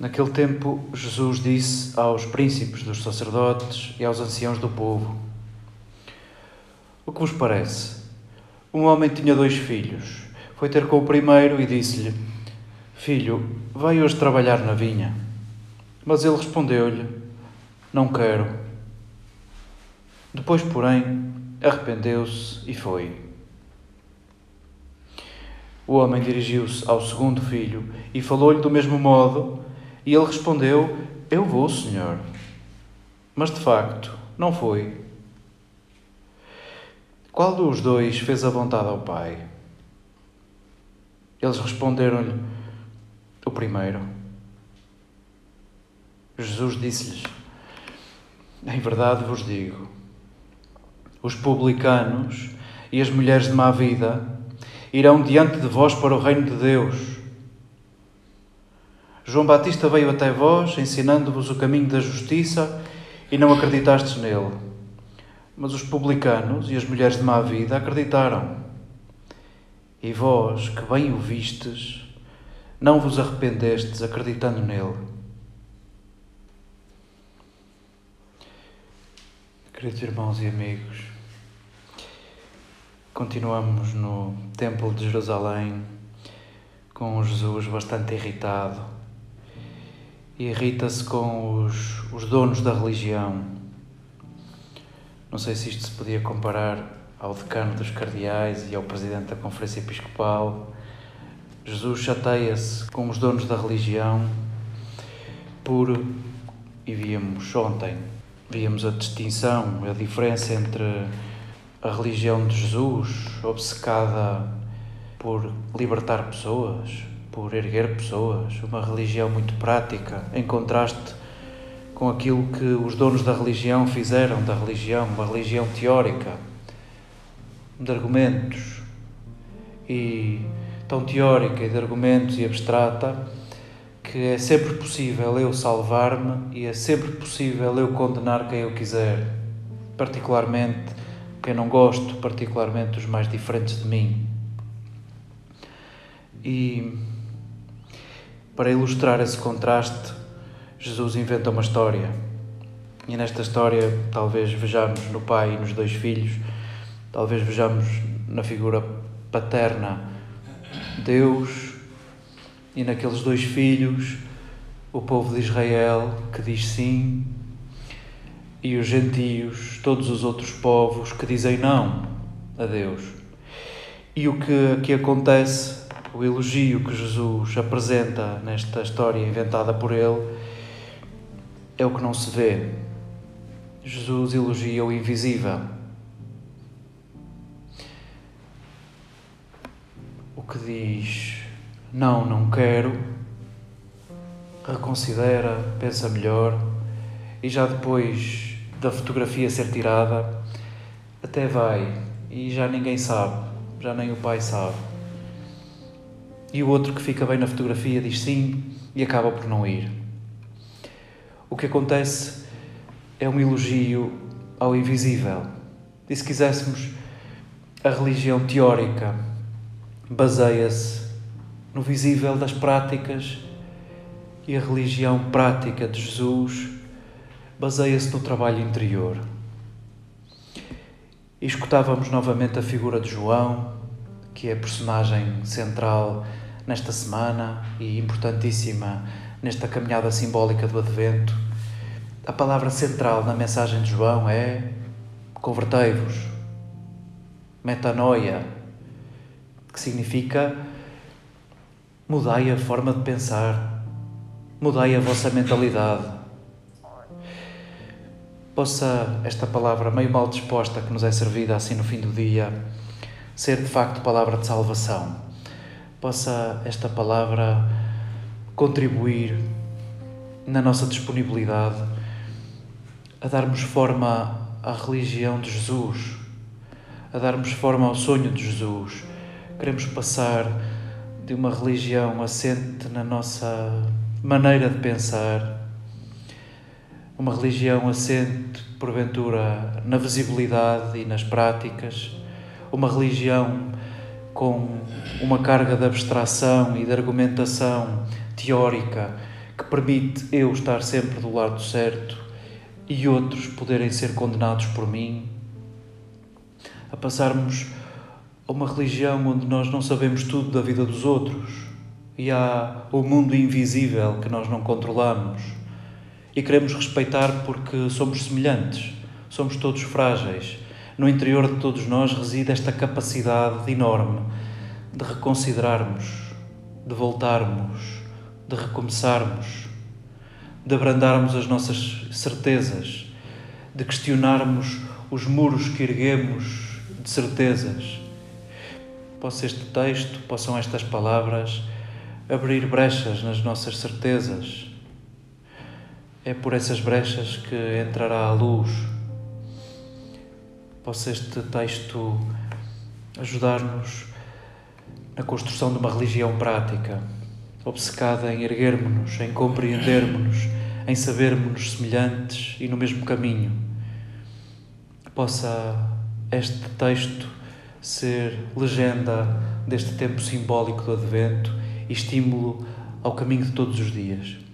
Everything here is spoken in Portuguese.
Naquele tempo, Jesus disse aos príncipes dos sacerdotes e aos anciãos do povo: O que vos parece? Um homem tinha dois filhos. Foi ter com o primeiro e disse-lhe: Filho, vai hoje trabalhar na vinha. Mas ele respondeu-lhe: Não quero. Depois, porém, arrependeu-se e foi. O homem dirigiu-se ao segundo filho e falou-lhe do mesmo modo e ele respondeu: Eu vou, Senhor. Mas de facto, não foi. Qual dos dois fez a vontade ao Pai? Eles responderam-lhe: O primeiro. Jesus disse-lhes: Em verdade vos digo, os publicanos e as mulheres de má vida irão diante de vós para o reino de Deus. João Batista veio até vós, ensinando-vos o caminho da justiça, e não acreditastes nele. Mas os publicanos e as mulheres de má vida acreditaram. E vós, que bem o vistes, não vos arrependestes acreditando nele. Queridos irmãos e amigos, continuamos no Templo de Jerusalém com Jesus bastante irritado irrita-se com os, os donos da religião. Não sei se isto se podia comparar ao decano dos cardeais e ao presidente da Conferência Episcopal. Jesus chateia-se com os donos da religião por, e víamos ontem, víamos a distinção, a diferença entre a religião de Jesus, obcecada por libertar pessoas, por erguer pessoas, uma religião muito prática, em contraste com aquilo que os donos da religião fizeram da religião, uma religião teórica, de argumentos, e tão teórica e de argumentos e abstrata, que é sempre possível eu salvar-me e é sempre possível eu condenar quem eu quiser, particularmente quem não gosto, particularmente os mais diferentes de mim. E para ilustrar esse contraste, Jesus inventa uma história. E nesta história, talvez vejamos no pai e nos dois filhos, talvez vejamos na figura paterna Deus e naqueles dois filhos o povo de Israel que diz sim e os gentios, todos os outros povos que dizem não a Deus. E o que aqui acontece o elogio que Jesus apresenta nesta história inventada por ele é o que não se vê. Jesus elogia o invisível. O que diz não, não quero, reconsidera, pensa melhor e já depois da fotografia ser tirada, até vai e já ninguém sabe, já nem o pai sabe. E o outro que fica bem na fotografia diz sim e acaba por não ir. O que acontece é um elogio ao invisível. E se quiséssemos, a religião teórica baseia-se no visível das práticas e a religião prática de Jesus baseia-se no trabalho interior. E escutávamos novamente a figura de João, que é a personagem central nesta semana e importantíssima nesta caminhada simbólica do Advento. A palavra central na mensagem de João é convertei-vos, metanoia, que significa mudai a forma de pensar, mudai a vossa mentalidade. Possa esta palavra meio mal disposta que nos é servida assim no fim do dia ser de facto palavra de salvação possa esta palavra contribuir na nossa disponibilidade a darmos forma à religião de Jesus, a darmos forma ao sonho de Jesus. Queremos passar de uma religião assente na nossa maneira de pensar, uma religião assente, porventura, na visibilidade e nas práticas, uma religião com uma carga de abstração e de argumentação teórica que permite eu estar sempre do lado certo e outros poderem ser condenados por mim, a passarmos a uma religião onde nós não sabemos tudo da vida dos outros e há o mundo invisível que nós não controlamos e queremos respeitar porque somos semelhantes, somos todos frágeis. No interior de todos nós reside esta capacidade enorme de reconsiderarmos, de voltarmos, de recomeçarmos, de abrandarmos as nossas certezas, de questionarmos os muros que erguemos de certezas. Possa este texto, possam estas palavras abrir brechas nas nossas certezas é por essas brechas que entrará a luz. Possa este texto ajudar-nos na construção de uma religião prática, obcecada em erguermos-nos, em compreendermos-nos, em sabermos-nos semelhantes e no mesmo caminho. Possa este texto ser legenda deste tempo simbólico do Advento e estímulo ao caminho de todos os dias.